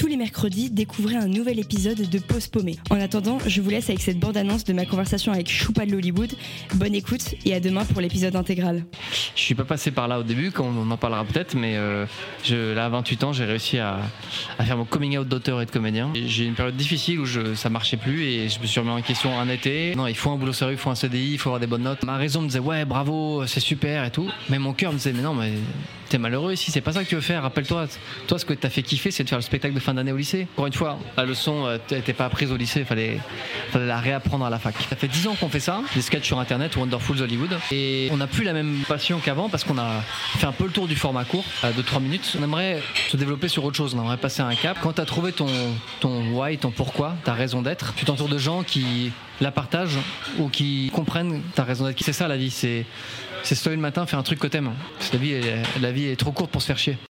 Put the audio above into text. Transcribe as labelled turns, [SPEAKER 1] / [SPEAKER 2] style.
[SPEAKER 1] Tous les mercredis, découvrez un nouvel épisode de Pause Paumée. En attendant, je vous laisse avec cette bande-annonce de ma conversation avec Choupa de Hollywood. Bonne écoute et à demain pour l'épisode intégral.
[SPEAKER 2] Je suis pas passé par là au début, quand on en parlera peut-être, mais euh, là à 28 ans, j'ai réussi à, faire mon coming out d'auteur et de comédien. J'ai eu une période difficile où je, ça marchait plus et je me suis remis en question un été. Non, il faut un boulot sérieux, il faut un CDI, il faut avoir des bonnes notes. Ma raison me disait ouais, bravo, c'est super et tout. Mais mon cœur me disait mais non, mais t'es malheureux ici, c'est pas ça que tu veux faire. Rappelle-toi, toi, ce que t'as fait kiffer, c'est de faire le spectacle de fin d'année au lycée. Encore une fois, la leçon euh, t'était pas apprise au lycée, fallait, fallait la réapprendre à la fac. Ça fait 10 ans qu'on fait ça, des sketchs sur internet, Wonderful Hollywood, et on n'a plus la même passion qu'avant parce qu'on a fait un peu le tour du format court euh, de 3 minutes. On aimerait se développer sur autre chose, on aimerait passer un cap. Quand t'as trouvé ton, ton why, ton pourquoi, ta raison d'être, tu t'entoures de gens qui la partagent ou qui comprennent ta raison d'être. C'est ça la vie, c'est se lever le matin, faire un truc que t'aimes. La vie, est- la vie est trop courte pour se faire chier.